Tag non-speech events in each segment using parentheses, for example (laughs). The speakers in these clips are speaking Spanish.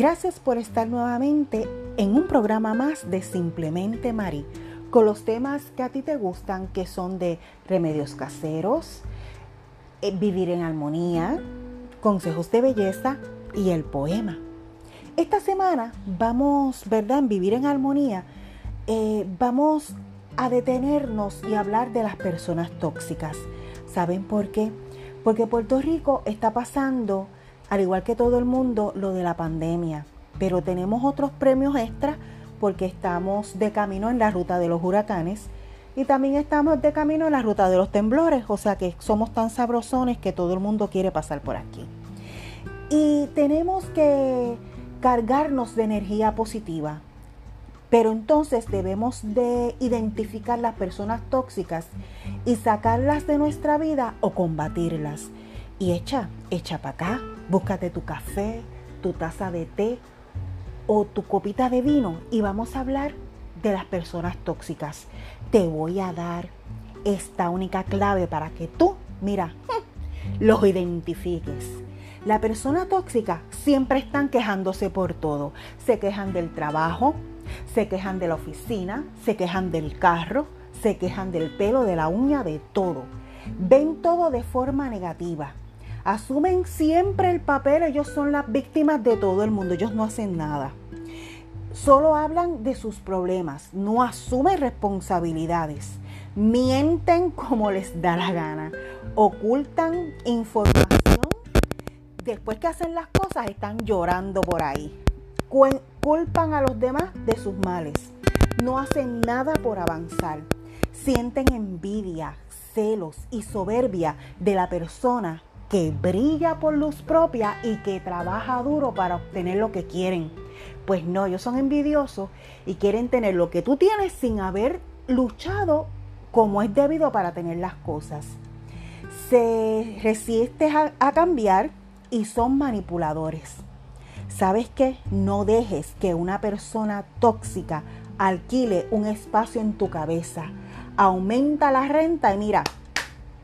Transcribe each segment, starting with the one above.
Gracias por estar nuevamente en un programa más de Simplemente Mari, con los temas que a ti te gustan, que son de remedios caseros, eh, vivir en armonía, consejos de belleza y el poema. Esta semana vamos, ¿verdad? En vivir en armonía, eh, vamos a detenernos y hablar de las personas tóxicas. ¿Saben por qué? Porque Puerto Rico está pasando, al igual que todo el mundo, lo de la pandemia. Pero tenemos otros premios extra porque estamos de camino en la ruta de los huracanes y también estamos de camino en la ruta de los temblores. O sea que somos tan sabrosones que todo el mundo quiere pasar por aquí. Y tenemos que cargarnos de energía positiva. Pero entonces debemos de identificar las personas tóxicas y sacarlas de nuestra vida o combatirlas. Y echa, echa para acá, búscate tu café, tu taza de té o tu copita de vino y vamos a hablar de las personas tóxicas. Te voy a dar esta única clave para que tú, mira, (laughs) los identifiques. La persona tóxica siempre están quejándose por todo. Se quejan del trabajo, se quejan de la oficina, se quejan del carro, se quejan del pelo, de la uña, de todo. Ven todo de forma negativa. Asumen siempre el papel, ellos son las víctimas de todo el mundo, ellos no hacen nada. Solo hablan de sus problemas, no asumen responsabilidades. Mienten como les da la gana, ocultan información. Después que hacen las cosas están llorando por ahí culpan a los demás de sus males. No hacen nada por avanzar. Sienten envidia, celos y soberbia de la persona que brilla por luz propia y que trabaja duro para obtener lo que quieren. Pues no, ellos son envidiosos y quieren tener lo que tú tienes sin haber luchado como es debido para tener las cosas. Se resisten a, a cambiar y son manipuladores. ¿Sabes qué? No dejes que una persona tóxica alquile un espacio en tu cabeza. Aumenta la renta y mira,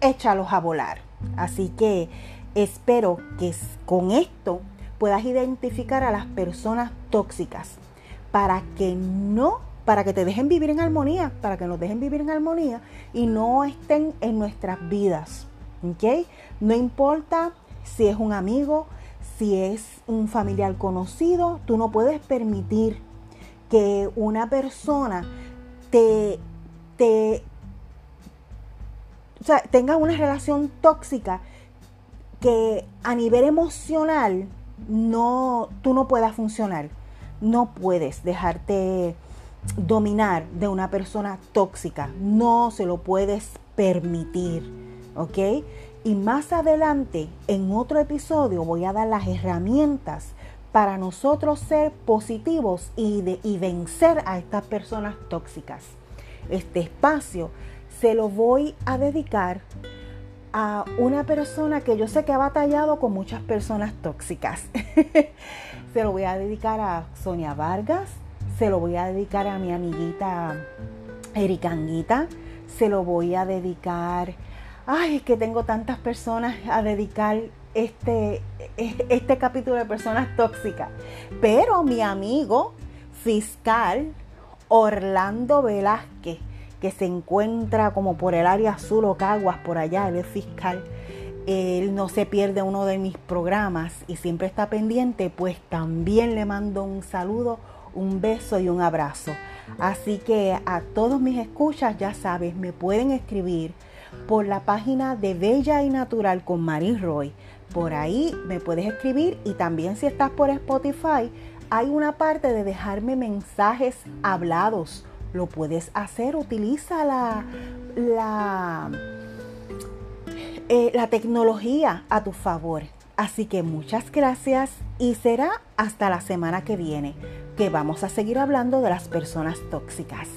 échalos a volar. Así que espero que con esto puedas identificar a las personas tóxicas para que no, para que te dejen vivir en armonía, para que nos dejen vivir en armonía y no estén en nuestras vidas. ¿Ok? No importa si es un amigo, si es un familiar conocido, tú no puedes permitir que una persona te, te o sea, tenga una relación tóxica que a nivel emocional no, tú no puedas funcionar. No puedes dejarte dominar de una persona tóxica. No se lo puedes permitir. ¿Ok? Y más adelante, en otro episodio, voy a dar las herramientas para nosotros ser positivos y, de, vencer a estas personas tóxicas. Este espacio se lo voy a dedicar a una persona que yo sé que ha batallado con muchas personas tóxicas. (laughs) se lo voy a dedicar a Sonia Vargas, se lo voy a dedicar a mi amiguita Erika Anguita, se lo voy a dedicar ay, es que tengo tantas personas a dedicar este, este capítulo de personas tóxicas. Pero mi amigo fiscal Orlando Velázquez, que se encuentra como por el área azul o Caguas, por allá, él es fiscal. Él no se pierde uno de mis programas y siempre está pendiente, pues también le mando un saludo, un beso y un abrazo. Así que a todos mis escuchas, ya sabes, me pueden escribir por la página de Bella y Natural con Marie Roy. Por ahí me puedes escribir y también si estás por Spotify, hay una parte de dejarme mensajes hablados. Lo puedes hacer, utiliza la, la, eh, la tecnología a tu favor. Así que muchas gracias y será hasta la semana que viene que vamos a seguir hablando de las personas tóxicas.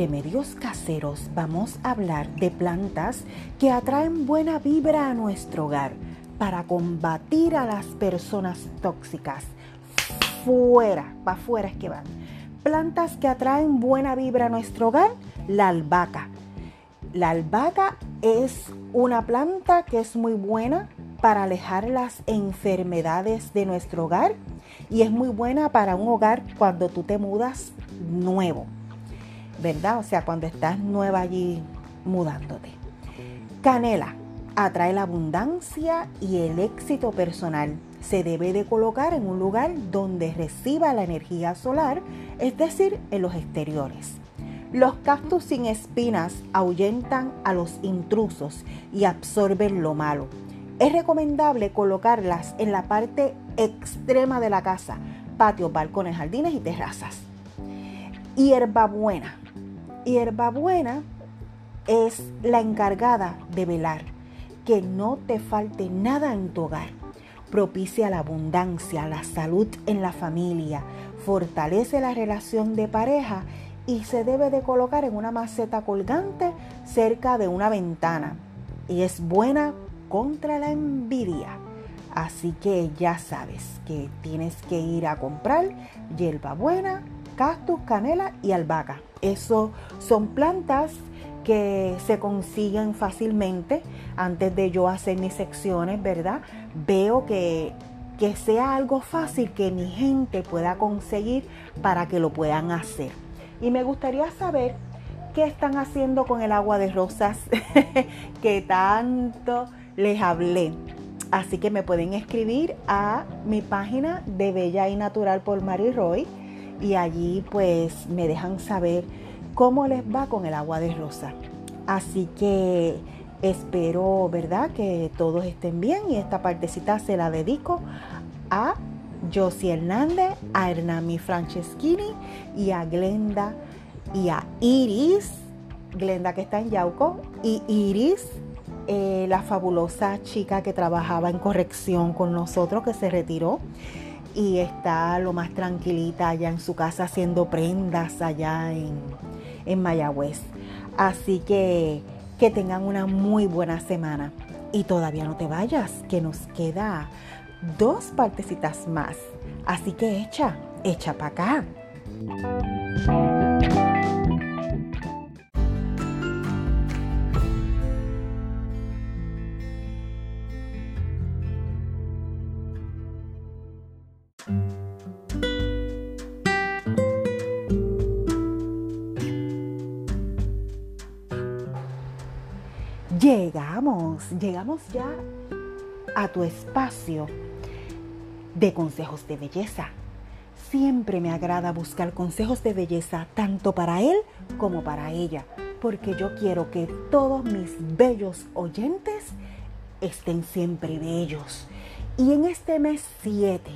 Remedios Caseros vamos a hablar de plantas que atraen buena vibra a nuestro hogar, para combatir a las personas tóxicas. Fuera, para afuera es que van. Plantas que atraen buena vibra a nuestro hogar, la albahaca. La albahaca es una planta que es muy buena para alejar las enfermedades de nuestro hogar y es muy buena para un hogar cuando tú te mudas nuevo, ¿verdad? O sea, cuando estás nueva allí mudándote. Canela atrae la abundancia y el éxito personal. Se debe de colocar en un lugar donde reciba la energía solar, es decir, en los exteriores. Los cactus sin espinas ahuyentan a los intrusos y absorben lo malo. Es recomendable colocarlas en la parte extrema de la casa, patios, balcones, jardines y terrazas. Hierbabuena. Hierbabuena es la encargada de velar que no te falte nada en tu hogar. Propicia la abundancia, la salud en la familia, fortalece la relación de pareja y se debe de colocar en una maceta colgante cerca de una ventana. Y es buena contra la envidia. Así que ya sabes que tienes que ir a comprar hierbabuena, cactus, canela y albahaca. Eso son plantas que se consiguen fácilmente antes de yo hacer mis secciones, ¿verdad? Veo que, que sea algo fácil que mi gente pueda conseguir para que lo puedan hacer. Y me gustaría saber qué están haciendo con el agua de rosas (laughs) que tanto les hablé. Así que me pueden escribir a mi página de Bella y Natural por Mary Roy y allí pues me dejan saber cómo les va con el agua de rosa. Así que espero, ¿verdad? Que todos estén bien y esta partecita se la dedico a Josie Hernández, a Hernami Franceschini y a Glenda y a Iris, Glenda que está en Yauco y Iris eh, la fabulosa chica que trabajaba en corrección con nosotros, que se retiró y está lo más tranquilita allá en su casa haciendo prendas allá en, en Mayagüez. Así que que tengan una muy buena semana. Y todavía no te vayas, que nos queda dos partecitas más. Así que echa, echa para acá. Llegamos, ya a tu espacio de consejos de belleza. Siempre me agrada buscar consejos de belleza tanto para él como para ella, porque yo quiero que todos mis bellos oyentes estén siempre bellos. Y en este mes 7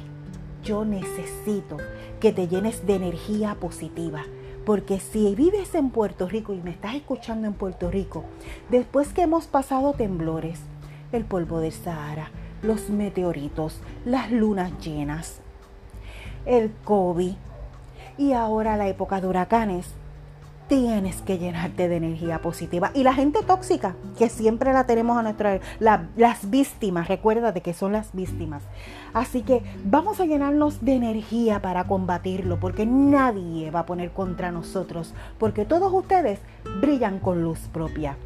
yo necesito que te llenes de energía positiva. Porque si vives en Puerto Rico y me estás escuchando en Puerto Rico, después que hemos pasado temblores, el polvo del Sahara, los meteoritos, las lunas llenas, el COVID y ahora la época de huracanes, tienes que llenarte de energía positiva. Y la gente tóxica, que siempre la tenemos a nuestra... las víctimas, recuérdate que son las víctimas. Así que vamos a llenarnos de energía para combatirlo, porque nadie va a poner contra nosotros, porque todos ustedes brillan con luz propia.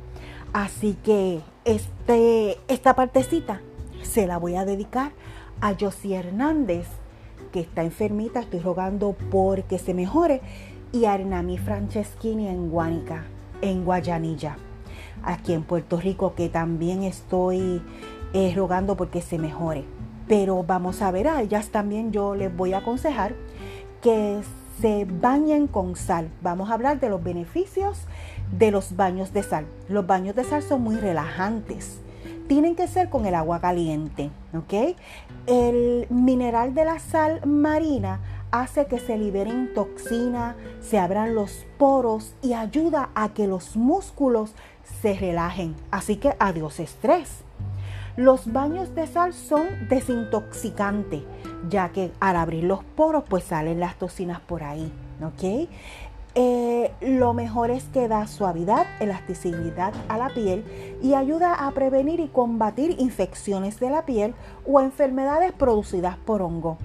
Así que este, esta partecita se la voy a dedicar a Josie Hernández, que está enfermita, estoy rogando porque se mejore y Arnami Franceschini en Guánica, en Guayanilla, aquí en Puerto Rico, que también estoy eh, rogando porque se mejore. Pero vamos a ver, a ellas también yo les voy a aconsejar que se bañen con sal. Vamos a hablar de los beneficios de los baños de sal. Los baños de sal son muy relajantes. Tienen que ser con el agua caliente, ¿ok? El mineral de la sal marina hace que se liberen toxina, se abran los poros y ayuda a que los músculos se relajen. Así que adiós estrés. Los baños de sal son desintoxicantes, ya que al abrir los poros pues salen las toxinas por ahí. Eh, lo mejor es que da suavidad, elasticidad a la piel y ayuda a prevenir y combatir infecciones de la piel o enfermedades producidas por hongo.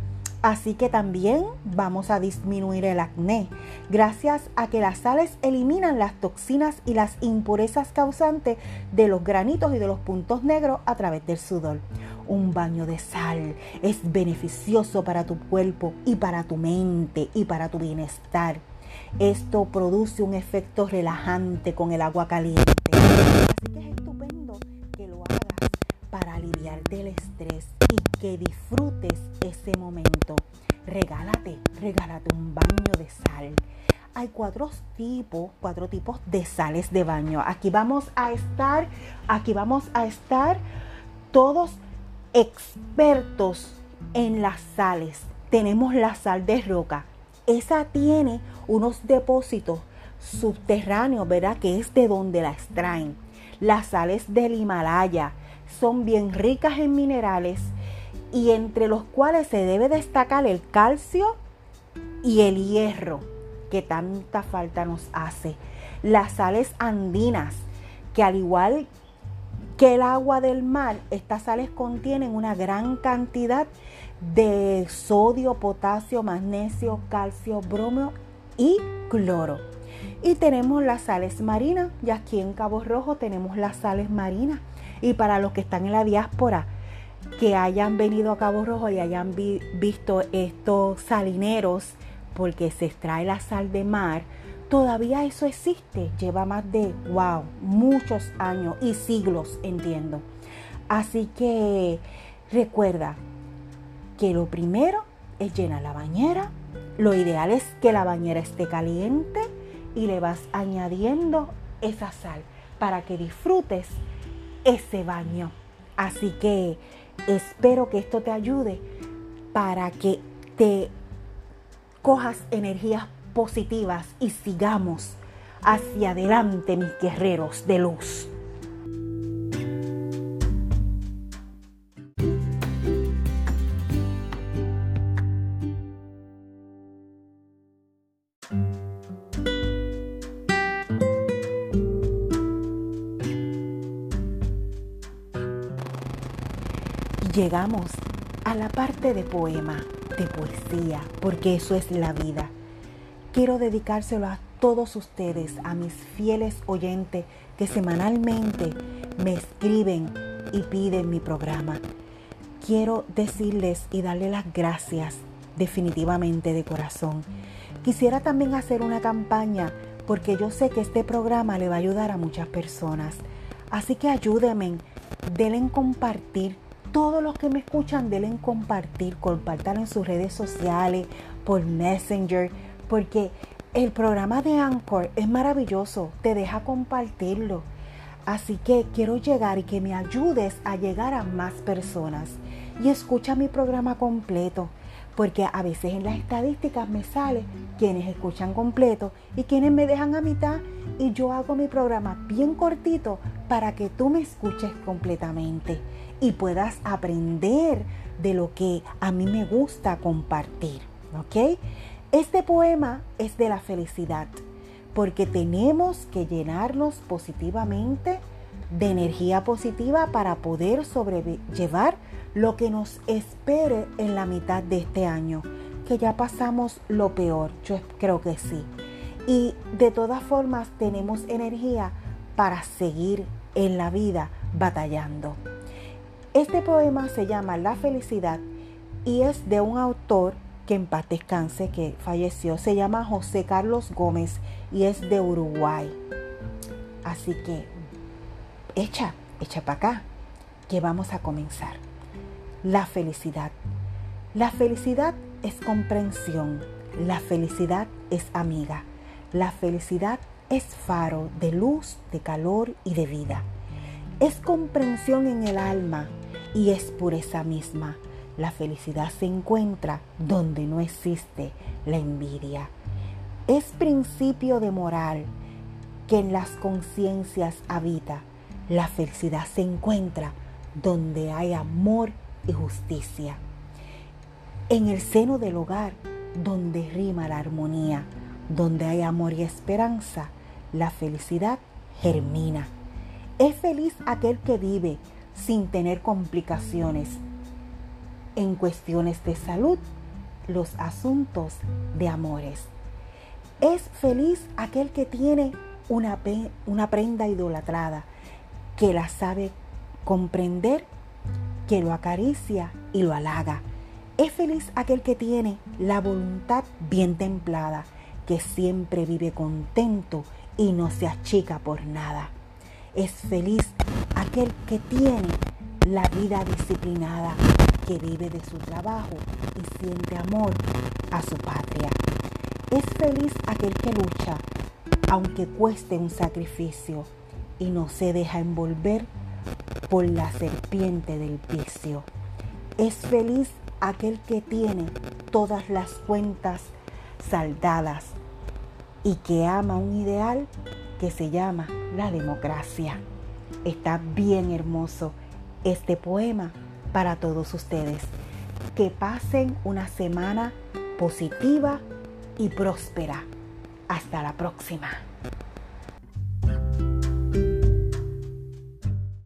Así que también vamos a disminuir el acné, gracias a que las sales eliminan las toxinas y las impurezas causantes de los granitos y de los puntos negros a través del sudor. Un baño de sal es beneficioso para tu cuerpo y para tu mente y para tu bienestar. Esto produce un efecto relajante con el agua caliente. Para aliviarte el estrés y que disfrutes ese momento. Regálate, regálate un baño de sal. Hay cuatro tipos, cuatro tipos de sales de baño. Aquí vamos a estar, aquí vamos a estar todos expertos en las sales. Tenemos la sal de roca. Esa tiene unos depósitos subterráneos, ¿verdad? Que es de donde la extraen. Las sales del Himalaya son bien ricas en minerales y entre los cuales se debe destacar el calcio y el hierro, que tanta falta nos hace. Las sales andinas, que al igual que el agua del mar, estas sales contienen una gran cantidad de sodio, potasio, magnesio, calcio, bromio y cloro. Y tenemos las sales marinas, y aquí en Cabo Rojo tenemos las sales marinas. Y para los que están en la diáspora, que hayan venido a Cabo Rojo y hayan visto estos salineros, porque se extrae la sal de mar, todavía eso existe. Lleva más de, wow, muchos años y siglos, entiendo. Así que recuerda que lo primero es llenar la bañera lo ideal es que la bañera esté caliente y le vas añadiendo esa sal para que disfrutes ese baño. Así que espero que esto te ayude para que te cojas energías positivas y sigamos hacia adelante, mis guerreros de luz. Llegamos a la parte de poema, de poesía, porque eso es la vida. Quiero dedicárselo a todos ustedes, a mis fieles oyentes que semanalmente me escriben y piden mi programa. Quiero decirles y darle las gracias definitivamente de corazón. Quisiera también hacer una campaña porque yo sé que este programa le va a ayudar a muchas personas. Así que ayúdenme, denle compartir todos los que me escuchan, denle compartir, compartan en sus redes sociales, por Messenger, porque el programa de Anchor es maravilloso, te deja compartirlo. Así que quiero llegar y que me ayudes a llegar a más personas. Y escucha mi programa completo, porque a veces en las estadísticas me sale quienes escuchan completo y quienes me dejan a mitad y yo hago mi programa bien cortito para que tú me escuches completamente y puedas aprender de lo que a mí me gusta compartir. ¿Ok? Este poema es de la felicidad, porque tenemos que llenarnos positivamente de energía positiva para poder sobrellevar lo que nos espere en la mitad de este año, que ya pasamos lo peor, yo creo que sí. Y de todas formas tenemos energía para seguir en la vida batallando. Este poema se llama La felicidad y es de un autor que en paz descanse, que falleció. Se llama José Carlos Gómez y es de Uruguay. Así que, echa, echa para acá, que vamos a comenzar. La felicidad. La felicidad es comprensión. La felicidad es amiga. La felicidad es faro de luz, de calor y de vida. Es comprensión en el alma y es pureza misma. La felicidad se encuentra donde no existe la envidia. Es principio de moral que en las conciencias habita. La felicidad se encuentra donde hay amor y justicia. En el seno del hogar, donde rima la armonía, Donde hay amor y esperanza, la felicidad germina. Es feliz aquel que vive sin tener complicaciones en cuestiones de salud, los asuntos de amores. Es feliz aquel que tiene una, una prenda idolatrada, que la sabe comprender, que lo acaricia y lo halaga. Es feliz aquel que tiene la voluntad bien templada, que siempre vive contento y no se achica por nada. Es feliz aquel que tiene la vida disciplinada, que vive de su trabajo y siente amor a su patria. Es feliz aquel que lucha, aunque cueste un sacrificio, y no se deja envolver por la serpiente del vicio. Es feliz aquel que tiene todas las cuentas saldadas y que ama un ideal que se llama la democracia. Está bien hermoso este poema para todos ustedes. Que pasen una semana positiva y próspera. Hasta la próxima.